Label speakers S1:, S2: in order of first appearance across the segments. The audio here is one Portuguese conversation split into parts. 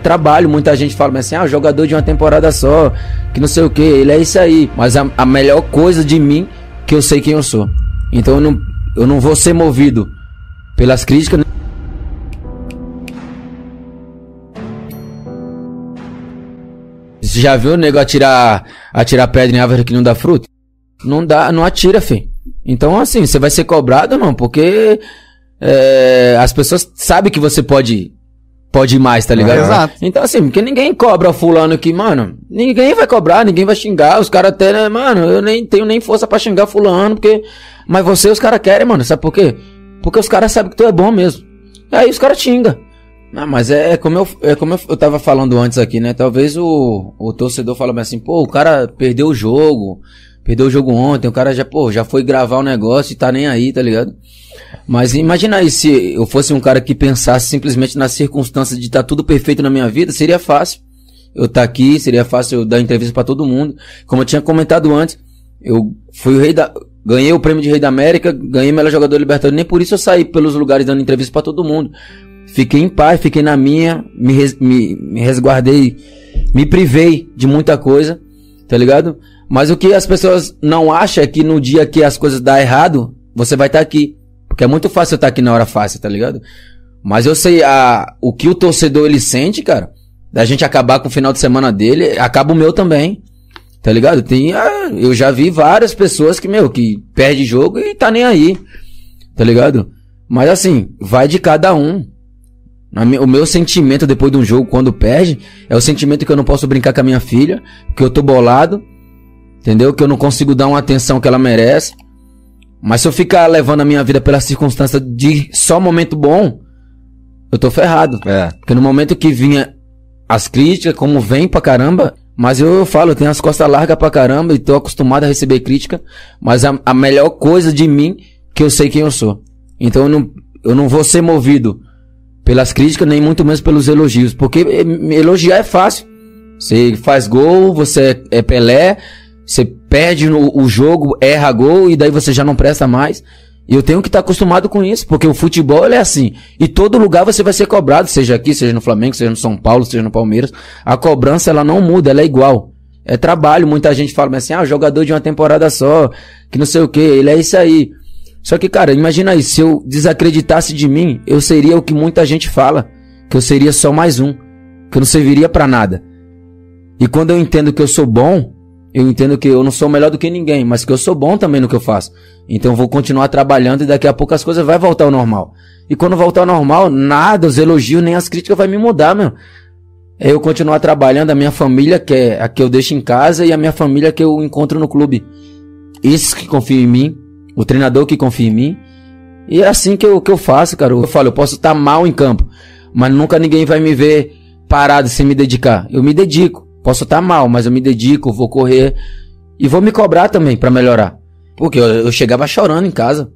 S1: Trabalho, muita gente fala assim, ah, jogador de uma temporada só, que não sei o que, ele é isso aí. Mas a, a melhor coisa de mim, que eu sei quem eu sou. Então eu não, eu não vou ser movido pelas críticas. Você já viu o nego atirar, atirar pedra em árvore que não dá fruto? Não dá, não atira, filho. Então, assim, você vai ser cobrado, não, porque é, as pessoas sabem que você pode pode mais, tá ligado?
S2: Exato.
S1: Então, assim, porque ninguém cobra fulano que, mano, ninguém vai cobrar, ninguém vai xingar, os caras até, né, mano, eu nem tenho nem força para xingar fulano, porque, mas você os caras querem, mano, sabe por quê? Porque os caras sabem que tu é bom mesmo. E aí os caras xingam. Ah, mas é, é, como, eu, é como eu, eu tava falando antes aqui, né? Talvez o, o torcedor fala assim, pô, o cara perdeu o jogo, perdeu o jogo ontem, o cara já, pô, já foi gravar o negócio e tá nem aí, tá ligado? Mas imagina aí se eu fosse um cara que pensasse simplesmente nas circunstâncias de estar tá tudo perfeito na minha vida, seria fácil. Eu estar tá aqui, seria fácil eu dar entrevista para todo mundo. Como eu tinha comentado antes, eu fui o rei da. Ganhei o prêmio de Rei da América, ganhei melhor jogador Libertadores, nem por isso eu saí pelos lugares dando entrevista para todo mundo. Fiquei em paz, fiquei na minha, me, res, me, me resguardei, me privei de muita coisa, tá ligado? Mas o que as pessoas não acham é que no dia que as coisas dão errado, você vai estar tá aqui. Porque é muito fácil eu estar aqui na hora fácil, tá ligado? Mas eu sei a, o que o torcedor ele sente, cara. Da gente acabar com o final de semana dele, acaba o meu também. Tá ligado? Tem, ah, eu já vi várias pessoas que, meu, que perde jogo e tá nem aí. Tá ligado? Mas assim, vai de cada um. O meu sentimento depois de um jogo, quando perde, é o sentimento que eu não posso brincar com a minha filha, que eu tô bolado, entendeu? Que eu não consigo dar uma atenção que ela merece. Mas se eu ficar levando a minha vida pela circunstância de só momento bom, eu tô ferrado. É. Porque no momento que vinha as críticas, como vem pra caramba, mas eu, eu falo, eu tenho as costas largas pra caramba e tô acostumado a receber crítica, mas a, a melhor coisa de mim, que eu sei quem eu sou. Então eu não, eu não vou ser movido pelas críticas, nem muito menos pelos elogios, porque elogiar é fácil. Você faz gol, você é Pelé, você perde no, o jogo, erra gol e daí você já não presta mais. E eu tenho que estar acostumado com isso, porque o futebol é assim. E todo lugar você vai ser cobrado, seja aqui, seja no Flamengo, seja no São Paulo, seja no Palmeiras. A cobrança ela não muda, ela é igual. É trabalho, muita gente fala assim, ah, jogador de uma temporada só, que não sei o que, ele é isso aí. Só que, cara, imagina aí, se eu desacreditasse de mim, eu seria o que muita gente fala, que eu seria só mais um, que eu não serviria para nada. E quando eu entendo que eu sou bom, eu entendo que eu não sou melhor do que ninguém, mas que eu sou bom também no que eu faço. Então vou continuar trabalhando e daqui a pouco as coisas vai voltar ao normal. E quando voltar ao normal, nada, os elogios nem as críticas vai me mudar, meu. É eu continuar trabalhando a minha família, que é a que eu deixo em casa, e a minha família que eu encontro no clube. Isso que confia em mim, o treinador que confia em mim. E é assim que eu, que eu faço, cara. Eu falo, eu posso estar mal em campo, mas nunca ninguém vai me ver parado sem me dedicar. Eu me dedico. Posso estar mal, mas eu me dedico, vou correr e vou me cobrar também para melhorar. Porque eu, eu, chegava chorando em casa.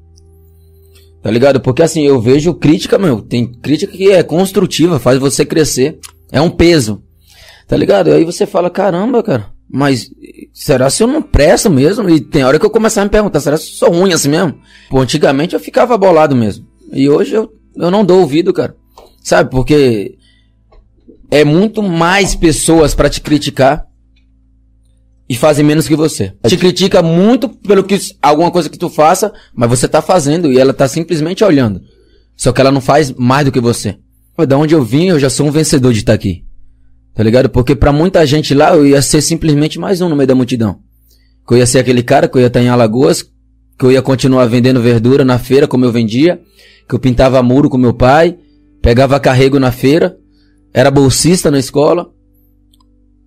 S1: Tá ligado? Porque assim, eu vejo crítica, meu. Tem crítica que é construtiva, faz você crescer. É um peso. Tá ligado? Aí você fala, caramba, cara. Mas será se eu não presto mesmo? E tem hora que eu começar a me perguntar, será se eu sou ruim assim mesmo? Pô, antigamente eu ficava bolado mesmo. E hoje eu, eu não dou ouvido, cara. Sabe? Porque é muito mais pessoas para te criticar e fazem menos que você. Te critica muito pelo que alguma coisa que tu faça, mas você tá fazendo e ela tá simplesmente olhando. Só que ela não faz mais do que você. Da onde eu vim, eu já sou um vencedor de estar tá aqui. Tá ligado? Porque para muita gente lá eu ia ser simplesmente mais um no meio da multidão. Que eu ia ser aquele cara que eu ia estar em Alagoas, que eu ia continuar vendendo verdura na feira como eu vendia, que eu pintava muro com meu pai, pegava carrego na feira, era bolsista na escola.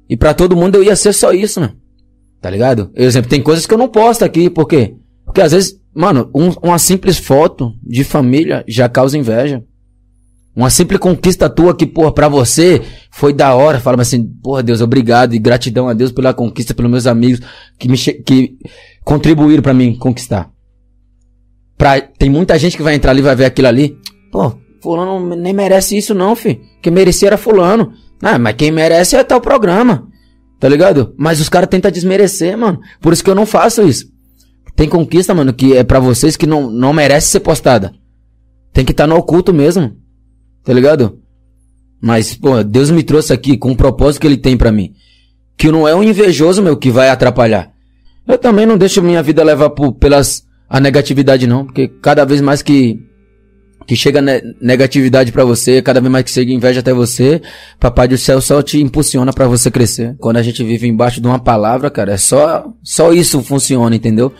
S1: E para todo mundo eu ia ser só isso, né? Tá ligado? Por exemplo, tem coisas que eu não posto aqui, por quê? Porque às vezes, mano, um, uma simples foto de família já causa inveja. Uma simples conquista tua que, porra, pra você foi da hora. Fala assim, porra, Deus, obrigado e gratidão a Deus pela conquista, pelos meus amigos que me que contribuíram para mim conquistar. Pra, tem muita gente que vai entrar ali vai ver aquilo ali. Pô, Fulano nem merece isso, não, fi. Quem merecia era Fulano. Ah, mas quem merece é tal programa. Tá ligado? Mas os caras tentam desmerecer, mano. Por isso que eu não faço isso. Tem conquista, mano, que é para vocês que não, não merece ser postada. Tem que estar tá no oculto mesmo. Tá ligado? Mas, pô, Deus me trouxe aqui com o propósito que ele tem para mim. Que não é um invejoso, meu, que vai atrapalhar. Eu também não deixo minha vida levar por, pelas a negatividade não, porque cada vez mais que que chega ne negatividade para você, cada vez mais que chega inveja até você, papai do céu só te impulsiona para você crescer. Quando a gente vive embaixo de uma palavra, cara, é só só isso funciona, entendeu?